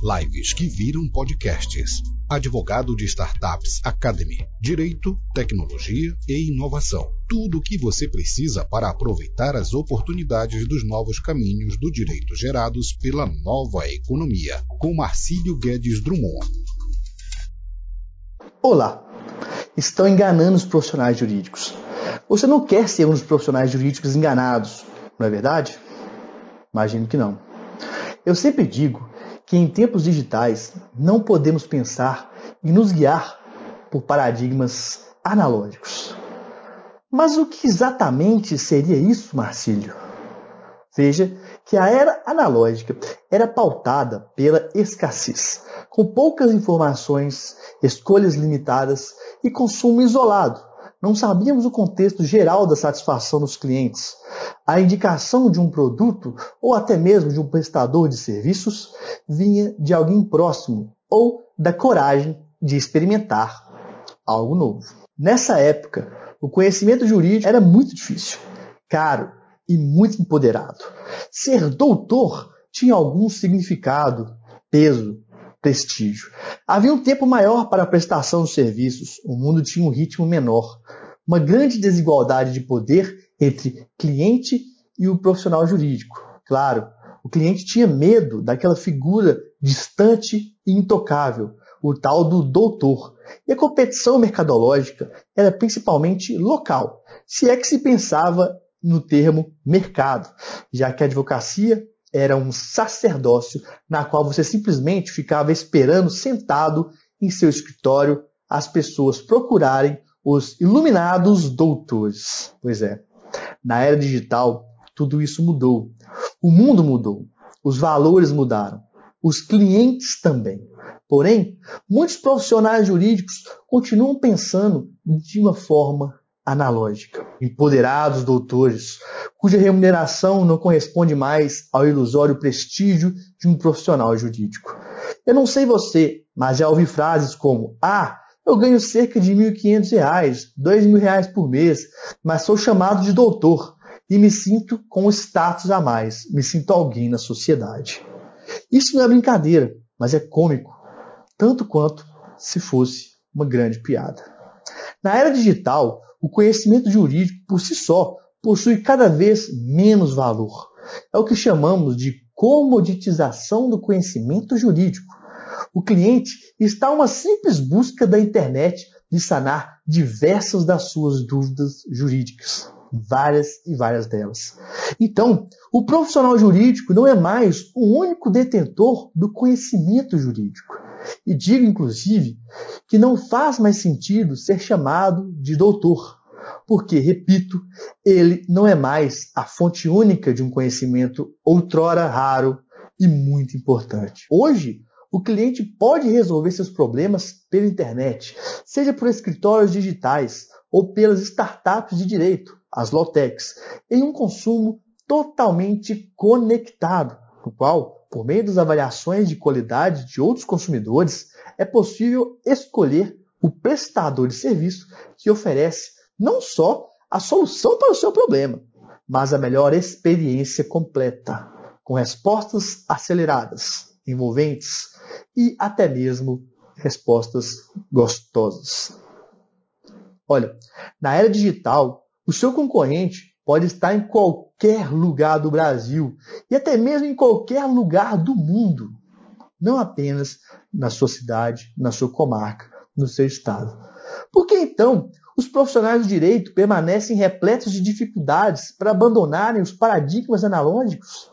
Lives que viram podcasts. Advogado de Startups Academy. Direito, tecnologia e inovação. Tudo o que você precisa para aproveitar as oportunidades dos novos caminhos do direito gerados pela nova economia. Com Marcílio Guedes Drummond. Olá! Estão enganando os profissionais jurídicos. Você não quer ser um dos profissionais jurídicos enganados, não é verdade? Imagino que não. Eu sempre digo que em tempos digitais não podemos pensar e nos guiar por paradigmas analógicos. Mas o que exatamente seria isso, Marcílio? Veja que a era analógica era pautada pela escassez, com poucas informações, escolhas limitadas e consumo isolado. Não sabíamos o contexto geral da satisfação dos clientes. A indicação de um produto ou até mesmo de um prestador de serviços vinha de alguém próximo ou da coragem de experimentar algo novo. Nessa época, o conhecimento jurídico era muito difícil, caro e muito empoderado. Ser doutor tinha algum significado, peso, prestígio. Havia um tempo maior para a prestação de serviços, o mundo tinha um ritmo menor, uma grande desigualdade de poder entre cliente e o profissional jurídico. Claro, o cliente tinha medo daquela figura distante e intocável, o tal do doutor. E a competição mercadológica era principalmente local, se é que se pensava no termo mercado, já que a advocacia era um sacerdócio na qual você simplesmente ficava esperando sentado em seu escritório as pessoas procurarem os iluminados doutores. Pois é, na era digital tudo isso mudou. O mundo mudou, os valores mudaram, os clientes também. Porém, muitos profissionais jurídicos continuam pensando de uma forma analógica. Empoderados doutores, cuja remuneração não corresponde mais ao ilusório prestígio de um profissional jurídico. Eu não sei você, mas já ouvi frases como: Ah, eu ganho cerca de R$ 1.500, R$ 2.000 por mês, mas sou chamado de doutor e me sinto com status a mais, me sinto alguém na sociedade. Isso não é brincadeira, mas é cômico, tanto quanto se fosse uma grande piada. Na era digital, o conhecimento jurídico por si só possui cada vez menos valor. É o que chamamos de comoditização do conhecimento jurídico. O cliente está a uma simples busca da internet de sanar diversas das suas dúvidas jurídicas, várias e várias delas. Então, o profissional jurídico não é mais o único detentor do conhecimento jurídico. E digo, inclusive, que não faz mais sentido ser chamado de doutor, porque, repito, ele não é mais a fonte única de um conhecimento outrora raro e muito importante. Hoje, o cliente pode resolver seus problemas pela internet, seja por escritórios digitais ou pelas startups de direito, as Lotechs, em um consumo totalmente conectado, no qual por meio das avaliações de qualidade de outros consumidores, é possível escolher o prestador de serviço que oferece não só a solução para o seu problema, mas a melhor experiência completa, com respostas aceleradas, envolventes e até mesmo respostas gostosas. Olha, na era digital, o seu concorrente pode estar em qualquer lugar do Brasil e até mesmo em qualquer lugar do mundo, não apenas na sua cidade, na sua comarca, no seu estado. Por que então os profissionais do direito permanecem repletos de dificuldades para abandonarem os paradigmas analógicos?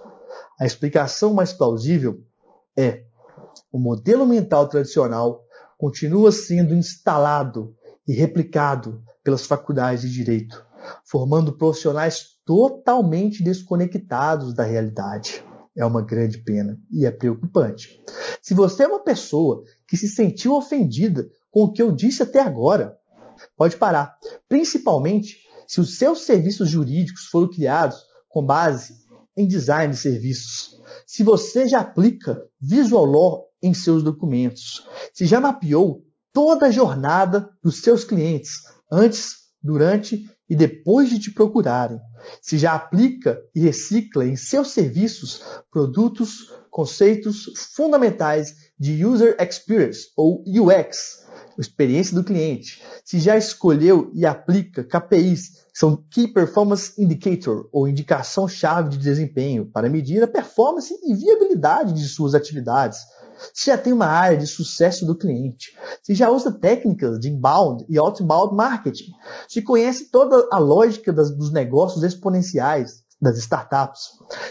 A explicação mais plausível é o modelo mental tradicional continua sendo instalado e replicado pelas faculdades de direito formando profissionais totalmente desconectados da realidade. É uma grande pena e é preocupante. Se você é uma pessoa que se sentiu ofendida com o que eu disse até agora, pode parar. Principalmente se os seus serviços jurídicos foram criados com base em design de serviços. Se você já aplica Visual Law em seus documentos, se já mapeou toda a jornada dos seus clientes antes, durante e depois de te procurarem, se já aplica e recicla em seus serviços produtos conceitos fundamentais de User Experience ou UX, experiência do cliente. Se já escolheu e aplica KPIs, que são Key Performance Indicator, ou indicação-chave de desempenho, para medir a performance e viabilidade de suas atividades. Se já tem uma área de sucesso do cliente, se já usa técnicas de inbound e outbound marketing, se conhece toda a lógica das, dos negócios exponenciais das startups,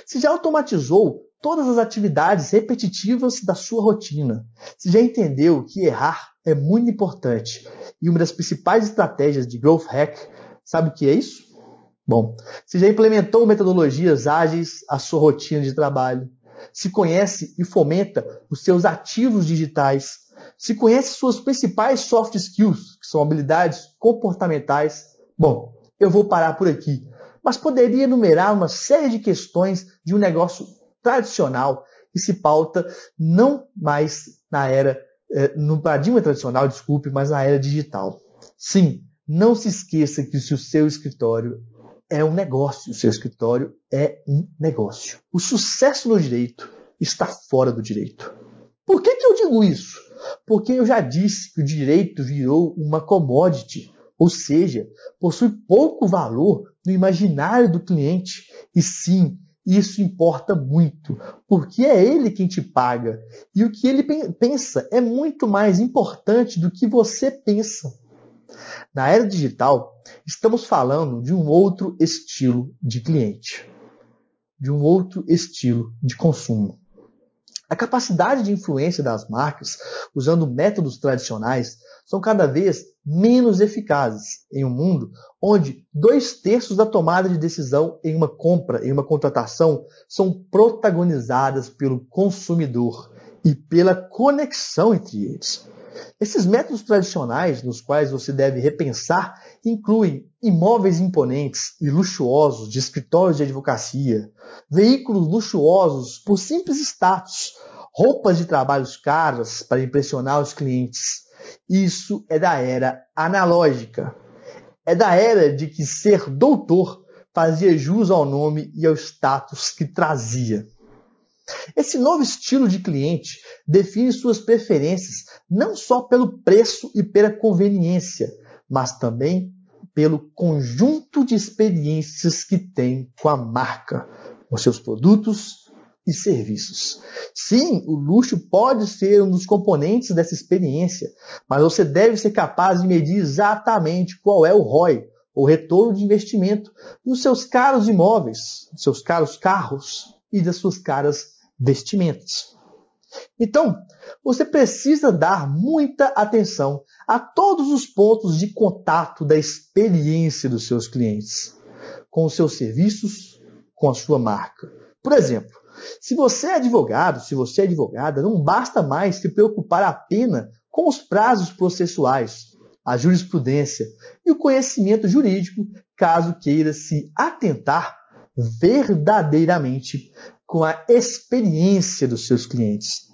se já automatizou todas as atividades repetitivas da sua rotina, se já entendeu que errar é muito importante. E uma das principais estratégias de growth hack, sabe o que é isso? Bom, se já implementou metodologias ágeis à sua rotina de trabalho, se conhece e fomenta os seus ativos digitais, se conhece suas principais soft skills, que são habilidades comportamentais. Bom, eu vou parar por aqui, mas poderia enumerar uma série de questões de um negócio tradicional que se pauta não mais na era, eh, no paradigma tradicional, desculpe, mas na era digital. Sim, não se esqueça que se o seu escritório é um negócio, o seu escritório é um negócio. O sucesso no direito está fora do direito. Por que, que eu digo isso? Porque eu já disse que o direito virou uma commodity, ou seja, possui pouco valor no imaginário do cliente. E sim, isso importa muito, porque é ele quem te paga. E o que ele pensa é muito mais importante do que você pensa. Na era digital, estamos falando de um outro estilo de cliente, de um outro estilo de consumo. A capacidade de influência das marcas, usando métodos tradicionais, são cada vez menos eficazes em um mundo onde dois terços da tomada de decisão em uma compra, em uma contratação, são protagonizadas pelo consumidor e pela conexão entre eles. Esses métodos tradicionais, nos quais você deve repensar, incluem imóveis imponentes e luxuosos de escritórios de advocacia, veículos luxuosos por simples status, roupas de trabalhos caras para impressionar os clientes. Isso é da era analógica. É da era de que ser doutor fazia jus ao nome e ao status que trazia. Esse novo estilo de cliente define suas preferências não só pelo preço e pela conveniência, mas também pelo conjunto de experiências que tem com a marca, com seus produtos e serviços. Sim, o luxo pode ser um dos componentes dessa experiência, mas você deve ser capaz de medir exatamente qual é o ROI, o retorno de investimento, dos seus caros imóveis, dos seus caros carros e das suas caras vestimentas. Então, você precisa dar muita atenção a todos os pontos de contato da experiência dos seus clientes, com os seus serviços, com a sua marca. Por exemplo, se você é advogado, se você é advogada, não basta mais se preocupar apenas com os prazos processuais, a jurisprudência e o conhecimento jurídico, caso queira se atentar verdadeiramente com a experiência dos seus clientes.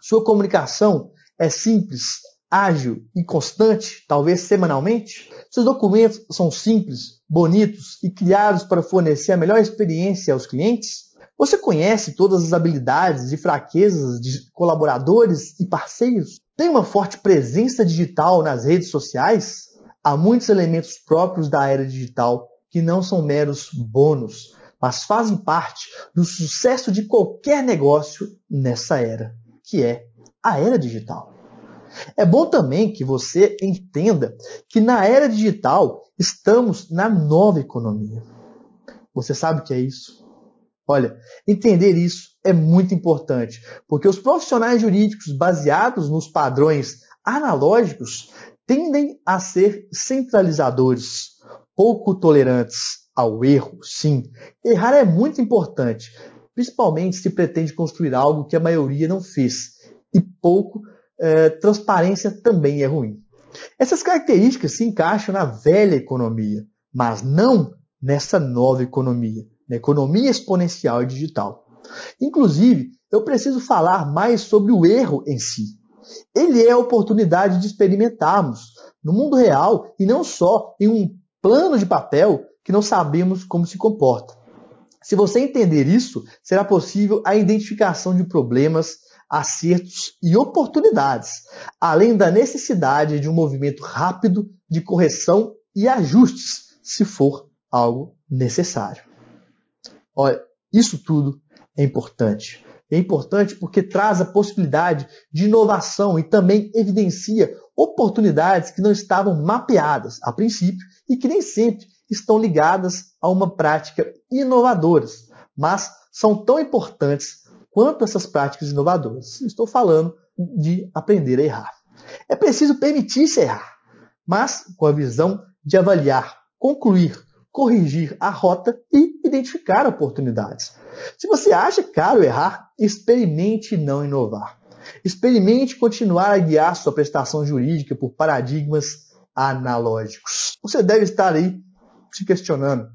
Sua comunicação é simples, ágil e constante, talvez semanalmente. Seus documentos são simples, bonitos e criados para fornecer a melhor experiência aos clientes. Você conhece todas as habilidades e fraquezas de colaboradores e parceiros? Tem uma forte presença digital nas redes sociais? Há muitos elementos próprios da era digital que não são meros bônus, mas fazem parte do sucesso de qualquer negócio nessa era, que é a era digital. É bom também que você entenda que na era digital estamos na nova economia. Você sabe o que é isso? Olha, entender isso é muito importante, porque os profissionais jurídicos baseados nos padrões analógicos tendem a ser centralizadores, pouco tolerantes ao erro, sim. Errar é muito importante, principalmente se pretende construir algo que a maioria não fez. E pouco, é, transparência também é ruim. Essas características se encaixam na velha economia, mas não nessa nova economia, na economia exponencial e digital. Inclusive, eu preciso falar mais sobre o erro em si. Ele é a oportunidade de experimentarmos no mundo real e não só em um plano de papel que não sabemos como se comporta. Se você entender isso, será possível a identificação de problemas, acertos e oportunidades, além da necessidade de um movimento rápido de correção e ajustes, se for algo necessário. Olha, isso tudo é importante. É importante porque traz a possibilidade de inovação e também evidencia oportunidades que não estavam mapeadas a princípio e que nem sempre estão ligadas a uma prática inovadoras, mas são tão importantes quanto essas práticas inovadoras. Estou falando de aprender a errar. É preciso permitir-se errar, mas com a visão de avaliar, concluir, corrigir a rota e identificar oportunidades. Se você acha caro errar, experimente não inovar. Experimente continuar a guiar sua prestação jurídica por paradigmas analógicos. Você deve estar aí se questionando.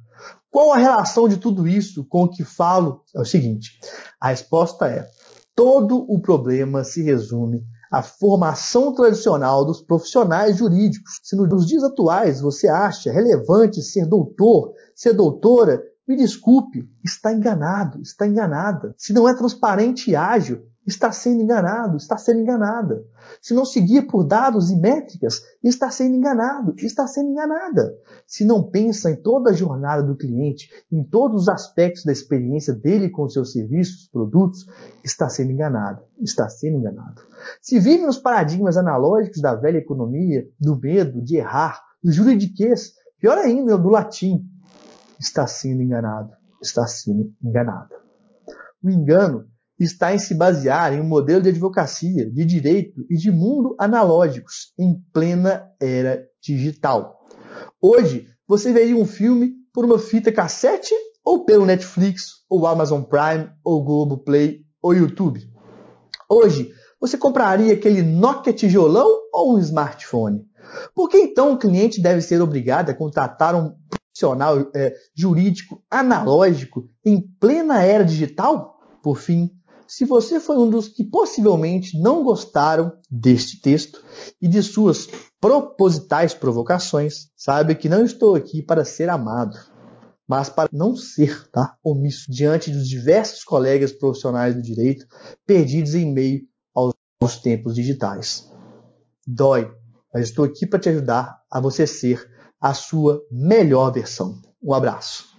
Qual a relação de tudo isso com o que falo? É o seguinte: a resposta é: todo o problema se resume à formação tradicional dos profissionais jurídicos. Se nos dias atuais você acha relevante ser doutor, ser doutora, me desculpe, está enganado, está enganada. Se não é transparente e ágil, está sendo enganado, está sendo enganada. Se não seguir por dados e métricas, está sendo enganado, está sendo enganada. Se não pensa em toda a jornada do cliente, em todos os aspectos da experiência dele com seus serviços, produtos, está sendo enganado, está sendo enganado. Se vive nos paradigmas analógicos da velha economia, do medo, de errar, do juridiquês, pior ainda, do latim, está sendo enganado, está sendo enganada. O engano está em se basear em um modelo de advocacia, de direito e de mundo analógicos em plena era digital. Hoje, você veria um filme por uma fita cassete ou pelo Netflix, ou Amazon Prime, ou Globoplay, ou YouTube. Hoje, você compraria aquele Nokia tijolão ou um smartphone? Por que então o cliente deve ser obrigado a contratar um profissional é, jurídico analógico em plena era digital? Por fim, se você foi um dos que possivelmente não gostaram deste texto e de suas propositais provocações, saiba que não estou aqui para ser amado, mas para não ser tá, omisso diante dos diversos colegas profissionais do direito perdidos em meio aos tempos digitais. Dói, mas estou aqui para te ajudar a você ser a sua melhor versão. Um abraço.